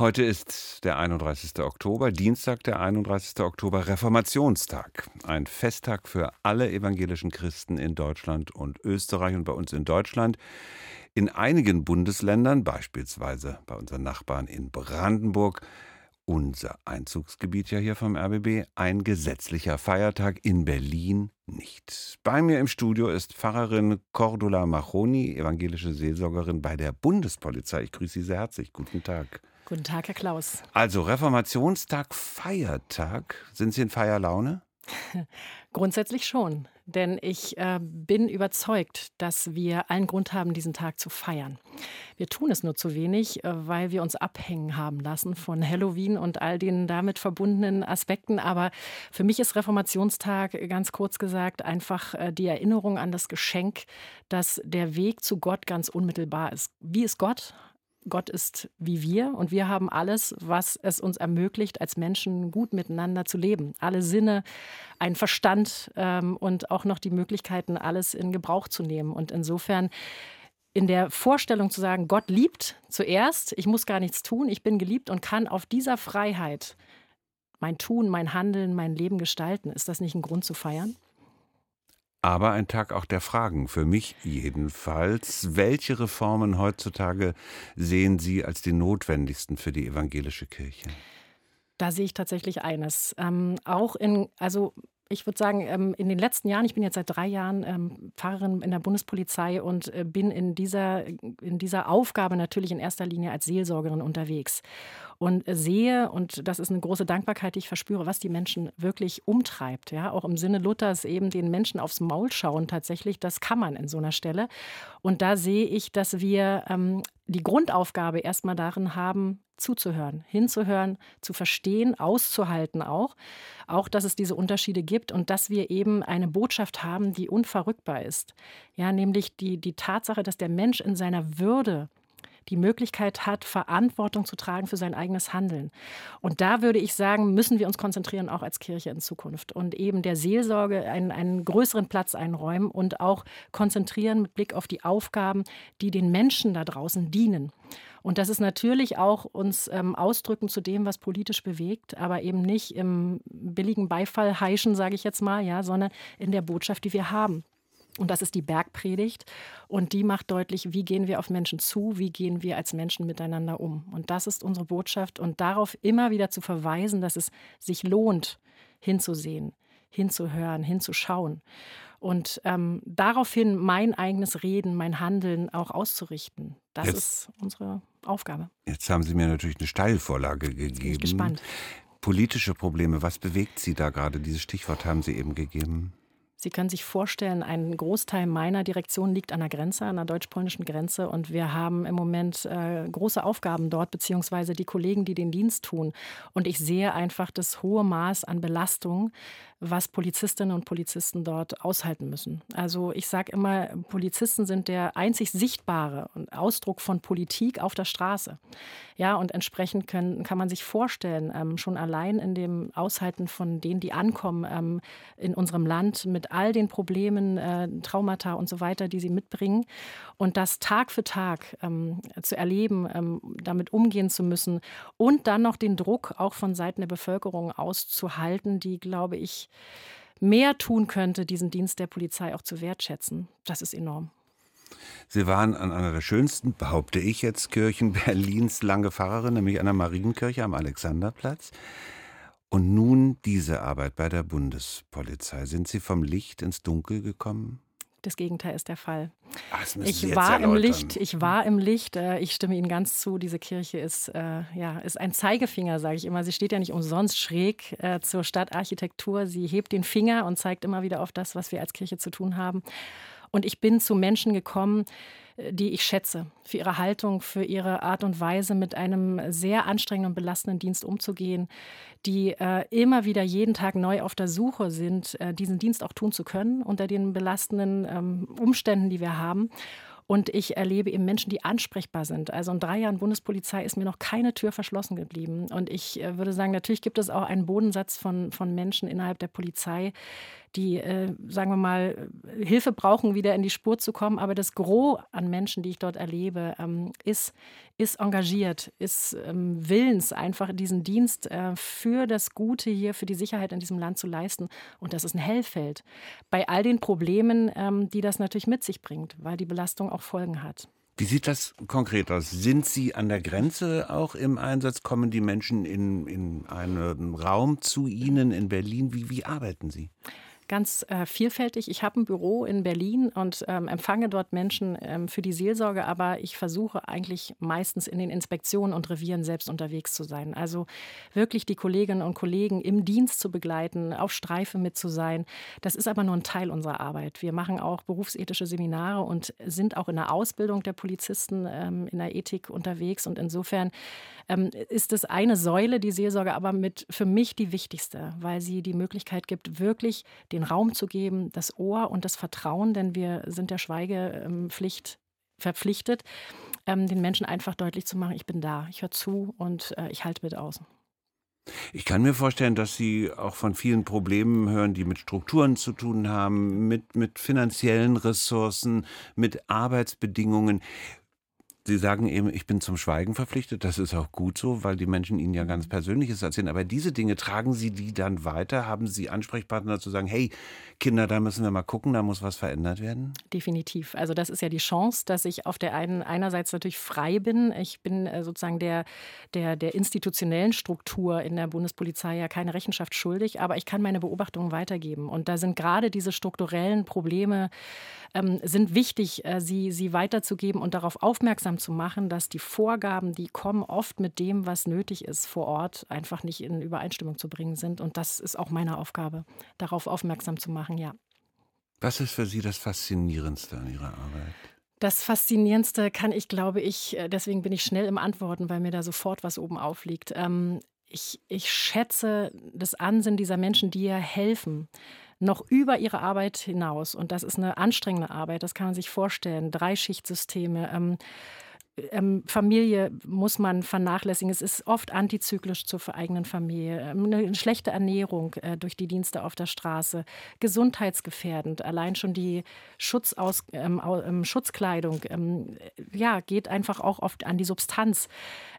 Heute ist der 31. Oktober, Dienstag, der 31. Oktober, Reformationstag. Ein Festtag für alle evangelischen Christen in Deutschland und Österreich und bei uns in Deutschland. In einigen Bundesländern, beispielsweise bei unseren Nachbarn in Brandenburg, unser Einzugsgebiet ja hier vom RBB, ein gesetzlicher Feiertag, in Berlin nicht. Bei mir im Studio ist Pfarrerin Cordula Machoni, evangelische Seelsorgerin bei der Bundespolizei. Ich grüße Sie sehr herzlich. Guten Tag. Guten Tag, Herr Klaus. Also Reformationstag, Feiertag. Sind Sie in Feierlaune? Grundsätzlich schon, denn ich äh, bin überzeugt, dass wir allen Grund haben, diesen Tag zu feiern. Wir tun es nur zu wenig, äh, weil wir uns abhängen haben lassen von Halloween und all den damit verbundenen Aspekten. Aber für mich ist Reformationstag ganz kurz gesagt einfach äh, die Erinnerung an das Geschenk, dass der Weg zu Gott ganz unmittelbar ist. Wie ist Gott? Gott ist wie wir und wir haben alles, was es uns ermöglicht, als Menschen gut miteinander zu leben. Alle Sinne, ein Verstand ähm, und auch noch die Möglichkeiten, alles in Gebrauch zu nehmen. Und insofern in der Vorstellung zu sagen, Gott liebt zuerst, ich muss gar nichts tun, ich bin geliebt und kann auf dieser Freiheit mein Tun, mein Handeln, mein Leben gestalten. Ist das nicht ein Grund zu feiern? Aber ein Tag auch der Fragen, für mich jedenfalls. Welche Reformen heutzutage sehen Sie als die notwendigsten für die evangelische Kirche? Da sehe ich tatsächlich eines. Ähm, auch in, also ich würde sagen, ähm, in den letzten Jahren, ich bin jetzt seit drei Jahren ähm, Pfarrerin in der Bundespolizei und äh, bin in dieser, in dieser Aufgabe natürlich in erster Linie als Seelsorgerin unterwegs und sehe, und das ist eine große Dankbarkeit, die ich verspüre, was die Menschen wirklich umtreibt. Ja, auch im Sinne Luthers eben den Menschen aufs Maul schauen tatsächlich, das kann man in so einer Stelle. Und da sehe ich, dass wir ähm, die Grundaufgabe erstmal darin haben, zuzuhören, hinzuhören, zu verstehen, auszuhalten auch. Auch, dass es diese Unterschiede gibt und dass wir eben eine Botschaft haben, die unverrückbar ist. Ja, nämlich die, die Tatsache, dass der Mensch in seiner Würde die Möglichkeit hat, Verantwortung zu tragen für sein eigenes Handeln. Und da würde ich sagen, müssen wir uns konzentrieren, auch als Kirche in Zukunft und eben der Seelsorge einen, einen größeren Platz einräumen und auch konzentrieren mit Blick auf die Aufgaben, die den Menschen da draußen dienen. Und das ist natürlich auch uns ähm, ausdrücken zu dem, was politisch bewegt, aber eben nicht im billigen Beifall heischen, sage ich jetzt mal, ja, sondern in der Botschaft, die wir haben. Und das ist die Bergpredigt. Und die macht deutlich, wie gehen wir auf Menschen zu, wie gehen wir als Menschen miteinander um. Und das ist unsere Botschaft. Und darauf immer wieder zu verweisen, dass es sich lohnt, hinzusehen, hinzuhören, hinzuschauen. Und ähm, daraufhin mein eigenes Reden, mein Handeln auch auszurichten. Das jetzt, ist unsere Aufgabe. Jetzt haben Sie mir natürlich eine Steilvorlage gegeben. Bin ich gespannt. Politische Probleme, was bewegt Sie da gerade? Dieses Stichwort haben Sie eben gegeben. Sie können sich vorstellen, ein Großteil meiner Direktion liegt an der Grenze, an der deutsch-polnischen Grenze. Und wir haben im Moment äh, große Aufgaben dort, beziehungsweise die Kollegen, die den Dienst tun. Und ich sehe einfach das hohe Maß an Belastung, was Polizistinnen und Polizisten dort aushalten müssen. Also ich sage immer, Polizisten sind der einzig sichtbare Ausdruck von Politik auf der Straße. Ja, und entsprechend können, kann man sich vorstellen, ähm, schon allein in dem Aushalten von denen, die ankommen ähm, in unserem Land mit all den Problemen, äh, Traumata und so weiter, die sie mitbringen. Und das Tag für Tag ähm, zu erleben, ähm, damit umgehen zu müssen und dann noch den Druck auch von Seiten der Bevölkerung auszuhalten, die, glaube ich, mehr tun könnte, diesen Dienst der Polizei auch zu wertschätzen. Das ist enorm. Sie waren an einer der schönsten, behaupte ich jetzt, Kirchen Berlins lange Pfarrerin, nämlich an der Marienkirche am Alexanderplatz. Und nun diese Arbeit bei der Bundespolizei. Sind Sie vom Licht ins Dunkel gekommen? Das Gegenteil ist der Fall. Ach, ich war im Licht, ich war im Licht. Äh, ich stimme Ihnen ganz zu. Diese Kirche ist, äh, ja, ist ein Zeigefinger, sage ich immer. Sie steht ja nicht umsonst schräg äh, zur Stadtarchitektur. Sie hebt den Finger und zeigt immer wieder auf das, was wir als Kirche zu tun haben. Und ich bin zu Menschen gekommen, die ich schätze, für ihre Haltung, für ihre Art und Weise, mit einem sehr anstrengenden und belastenden Dienst umzugehen, die äh, immer wieder jeden Tag neu auf der Suche sind, äh, diesen Dienst auch tun zu können unter den belastenden ähm, Umständen, die wir haben. Und ich erlebe eben Menschen, die ansprechbar sind. Also in drei Jahren Bundespolizei ist mir noch keine Tür verschlossen geblieben. Und ich äh, würde sagen, natürlich gibt es auch einen Bodensatz von, von Menschen innerhalb der Polizei, die äh, sagen wir mal, Hilfe brauchen, wieder in die Spur zu kommen. Aber das Gros an Menschen, die ich dort erlebe, ähm, ist, ist engagiert, ist ähm, willens, einfach diesen Dienst äh, für das Gute hier, für die Sicherheit in diesem Land zu leisten. Und das ist ein Hellfeld. Bei all den Problemen, ähm, die das natürlich mit sich bringt, weil die Belastung auch Folgen hat. Wie sieht das konkret aus? Sind Sie an der Grenze auch im Einsatz? Kommen die Menschen in, in einen Raum zu Ihnen in Berlin? Wie, wie arbeiten Sie? Ganz äh, vielfältig. Ich habe ein Büro in Berlin und ähm, empfange dort Menschen ähm, für die Seelsorge, aber ich versuche eigentlich meistens in den Inspektionen und Revieren selbst unterwegs zu sein. Also wirklich die Kolleginnen und Kollegen im Dienst zu begleiten, auf Streife mit zu sein. Das ist aber nur ein Teil unserer Arbeit. Wir machen auch berufsethische Seminare und sind auch in der Ausbildung der Polizisten ähm, in der Ethik unterwegs. Und insofern ähm, ist es eine Säule, die Seelsorge, aber mit für mich die wichtigste, weil sie die Möglichkeit gibt, wirklich den Raum zu geben, das Ohr und das Vertrauen, denn wir sind der Schweigepflicht verpflichtet, ähm, den Menschen einfach deutlich zu machen, ich bin da, ich höre zu und äh, ich halte mit aus. Ich kann mir vorstellen, dass Sie auch von vielen Problemen hören, die mit Strukturen zu tun haben, mit, mit finanziellen Ressourcen, mit Arbeitsbedingungen. Sie sagen eben, ich bin zum Schweigen verpflichtet. Das ist auch gut so, weil die Menschen Ihnen ja ganz mhm. Persönliches erzählen. Aber diese Dinge, tragen Sie die dann weiter? Haben Sie Ansprechpartner zu sagen, hey, Kinder, da müssen wir mal gucken, da muss was verändert werden? Definitiv. Also das ist ja die Chance, dass ich auf der einen einerseits natürlich frei bin. Ich bin äh, sozusagen der, der, der institutionellen Struktur in der Bundespolizei ja keine Rechenschaft schuldig, aber ich kann meine Beobachtungen weitergeben. Und da sind gerade diese strukturellen Probleme ähm, sind wichtig, äh, sie, sie weiterzugeben und darauf aufmerksam zu machen, dass die Vorgaben, die kommen, oft mit dem, was nötig ist vor Ort, einfach nicht in Übereinstimmung zu bringen sind. Und das ist auch meine Aufgabe, darauf aufmerksam zu machen, ja. Was ist für Sie das Faszinierendste an Ihrer Arbeit? Das Faszinierendste kann ich, glaube ich, äh, deswegen bin ich schnell im Antworten, weil mir da sofort was oben aufliegt. Ähm, ich, ich schätze das Ansinnen dieser Menschen, die ja helfen noch über ihre Arbeit hinaus. Und das ist eine anstrengende Arbeit, das kann man sich vorstellen. Dreischichtsysteme. Ähm, ähm, Familie muss man vernachlässigen. Es ist oft antizyklisch zur eigenen Familie. Ähm, eine schlechte Ernährung äh, durch die Dienste auf der Straße, gesundheitsgefährdend. Allein schon die Schutzaus, ähm, ähm, Schutzkleidung ähm, ja, geht einfach auch oft an die Substanz.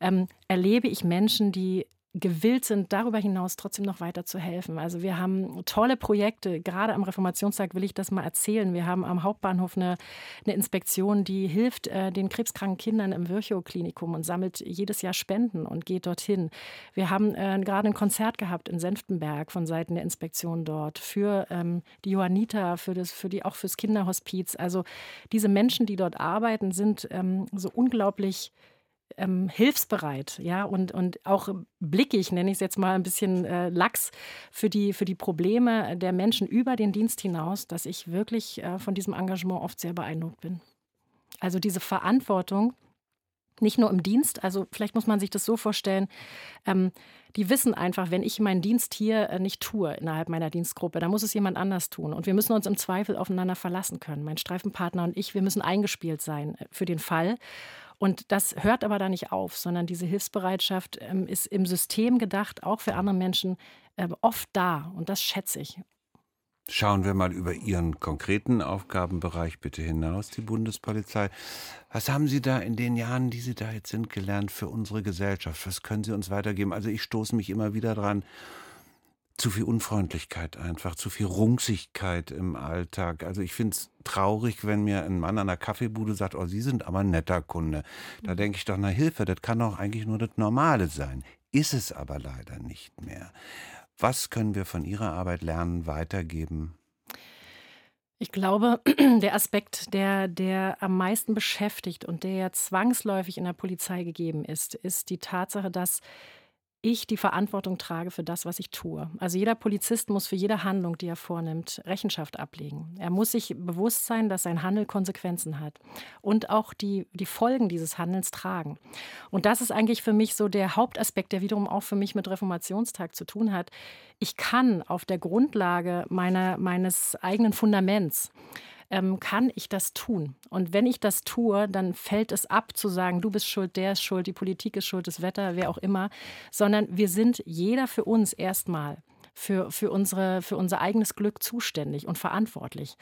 Ähm, erlebe ich Menschen, die gewillt sind, darüber hinaus trotzdem noch weiter zu helfen. Also wir haben tolle Projekte, gerade am Reformationstag will ich das mal erzählen. Wir haben am Hauptbahnhof eine, eine Inspektion, die hilft äh, den krebskranken Kindern im Virchow-Klinikum und sammelt jedes Jahr Spenden und geht dorthin. Wir haben äh, gerade ein Konzert gehabt in Senftenberg von Seiten der Inspektion dort für ähm, die Johanniter, für das, für die, auch fürs Kinderhospiz. Also diese Menschen, die dort arbeiten, sind ähm, so unglaublich ähm, hilfsbereit, ja, und, und auch blickig, nenne ich es jetzt mal ein bisschen äh, lax, für die, für die Probleme der Menschen über den Dienst hinaus, dass ich wirklich äh, von diesem Engagement oft sehr beeindruckt bin. Also diese Verantwortung, nicht nur im Dienst, also vielleicht muss man sich das so vorstellen, ähm, die wissen einfach, wenn ich meinen Dienst hier äh, nicht tue innerhalb meiner Dienstgruppe, dann muss es jemand anders tun. Und wir müssen uns im Zweifel aufeinander verlassen können. Mein Streifenpartner und ich, wir müssen eingespielt sein äh, für den Fall. Und das hört aber da nicht auf, sondern diese Hilfsbereitschaft ähm, ist im System gedacht, auch für andere Menschen, äh, oft da. Und das schätze ich. Schauen wir mal über Ihren konkreten Aufgabenbereich bitte hinaus, die Bundespolizei. Was haben Sie da in den Jahren, die Sie da jetzt sind, gelernt für unsere Gesellschaft? Was können Sie uns weitergeben? Also ich stoße mich immer wieder dran, zu viel Unfreundlichkeit einfach, zu viel Rungsigkeit im Alltag. Also ich finde es traurig, wenn mir ein Mann an der Kaffeebude sagt, oh, Sie sind aber ein netter Kunde. Da mhm. denke ich doch, na Hilfe, das kann doch eigentlich nur das Normale sein. Ist es aber leider nicht mehr. Was können wir von Ihrer Arbeit lernen, weitergeben? Ich glaube, der Aspekt, der, der am meisten beschäftigt und der ja zwangsläufig in der Polizei gegeben ist, ist die Tatsache, dass ich die Verantwortung trage für das, was ich tue. Also jeder Polizist muss für jede Handlung, die er vornimmt, Rechenschaft ablegen. Er muss sich bewusst sein, dass sein Handel Konsequenzen hat und auch die, die Folgen dieses Handelns tragen. Und das ist eigentlich für mich so der Hauptaspekt, der wiederum auch für mich mit Reformationstag zu tun hat. Ich kann auf der Grundlage meiner, meines eigenen Fundaments ähm, kann ich das tun? Und wenn ich das tue, dann fällt es ab zu sagen, du bist schuld, der ist schuld, die Politik ist schuld, das Wetter, wer auch immer, sondern wir sind jeder für uns erstmal für, für, unsere, für unser eigenes Glück zuständig und verantwortlich.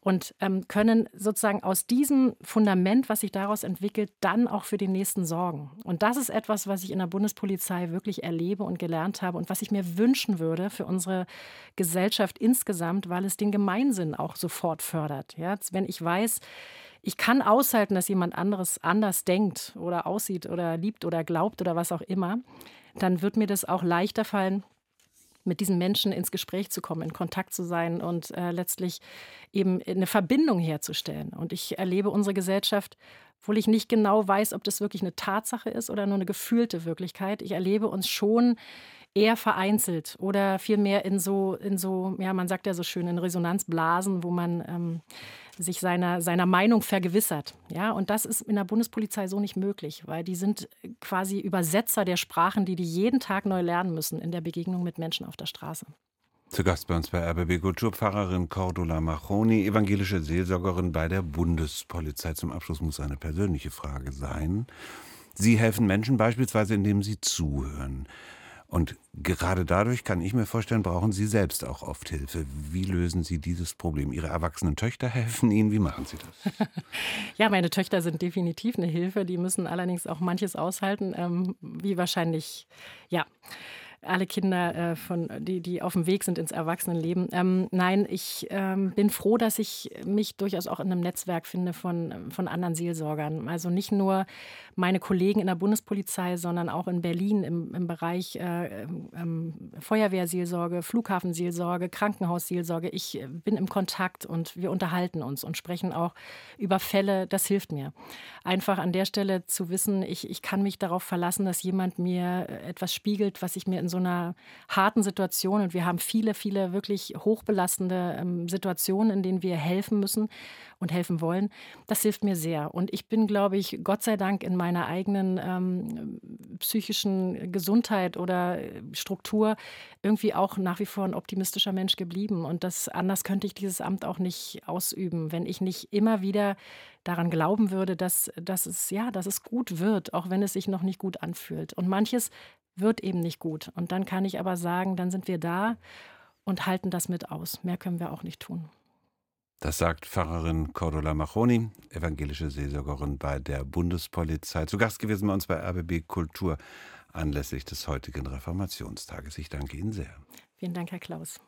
Und ähm, können sozusagen aus diesem Fundament, was sich daraus entwickelt, dann auch für den nächsten sorgen. Und das ist etwas, was ich in der Bundespolizei wirklich erlebe und gelernt habe und was ich mir wünschen würde für unsere Gesellschaft insgesamt, weil es den Gemeinsinn auch sofort fördert. Ja, wenn ich weiß, ich kann aushalten, dass jemand anderes anders denkt oder aussieht oder liebt oder glaubt oder was auch immer, dann wird mir das auch leichter fallen, mit diesen Menschen ins Gespräch zu kommen, in Kontakt zu sein und äh, letztlich eben eine Verbindung herzustellen. Und ich erlebe unsere Gesellschaft, obwohl ich nicht genau weiß, ob das wirklich eine Tatsache ist oder nur eine gefühlte Wirklichkeit. Ich erlebe uns schon eher vereinzelt oder vielmehr in so, in so, ja, man sagt ja so schön, in Resonanzblasen, wo man ähm, sich seiner, seiner Meinung vergewissert. Ja, und das ist in der Bundespolizei so nicht möglich, weil die sind quasi Übersetzer der Sprachen, die die jeden Tag neu lernen müssen in der Begegnung mit Menschen auf der Straße. Zu Gast bei uns bei RBB Kulturpfarrerin Cordula Machoni, evangelische Seelsorgerin bei der Bundespolizei. Zum Abschluss muss eine persönliche Frage sein. Sie helfen Menschen beispielsweise, indem Sie zuhören. Und gerade dadurch kann ich mir vorstellen, brauchen Sie selbst auch oft Hilfe. Wie lösen Sie dieses Problem? Ihre erwachsenen Töchter helfen Ihnen. Wie machen Sie das? ja, meine Töchter sind definitiv eine Hilfe. Die müssen allerdings auch manches aushalten, ähm, wie wahrscheinlich, ja alle Kinder, äh, von, die, die auf dem Weg sind ins Erwachsenenleben. Ähm, nein, ich ähm, bin froh, dass ich mich durchaus auch in einem Netzwerk finde von, von anderen Seelsorgern. Also nicht nur meine Kollegen in der Bundespolizei, sondern auch in Berlin im, im Bereich äh, ähm, Feuerwehrseelsorge, Flughafenseelsorge, Krankenhausseelsorge. Ich bin im Kontakt und wir unterhalten uns und sprechen auch über Fälle. Das hilft mir. Einfach an der Stelle zu wissen, ich, ich kann mich darauf verlassen, dass jemand mir etwas spiegelt, was ich mir in so einer harten Situation und wir haben viele, viele wirklich hochbelastende ähm, Situationen, in denen wir helfen müssen und helfen wollen. Das hilft mir sehr. Und ich bin, glaube ich, Gott sei Dank in meiner eigenen ähm, psychischen Gesundheit oder Struktur irgendwie auch nach wie vor ein optimistischer Mensch geblieben. Und das anders könnte ich dieses Amt auch nicht ausüben, wenn ich nicht immer wieder daran glauben würde, dass, dass, es, ja, dass es gut wird, auch wenn es sich noch nicht gut anfühlt. Und manches wird eben nicht gut. Und dann kann ich aber sagen, dann sind wir da und halten das mit aus. Mehr können wir auch nicht tun. Das sagt Pfarrerin Cordula Machoni, evangelische Seelsorgerin bei der Bundespolizei. Zu Gast gewesen bei uns bei RBB Kultur anlässlich des heutigen Reformationstages. Ich danke Ihnen sehr. Vielen Dank, Herr Klaus.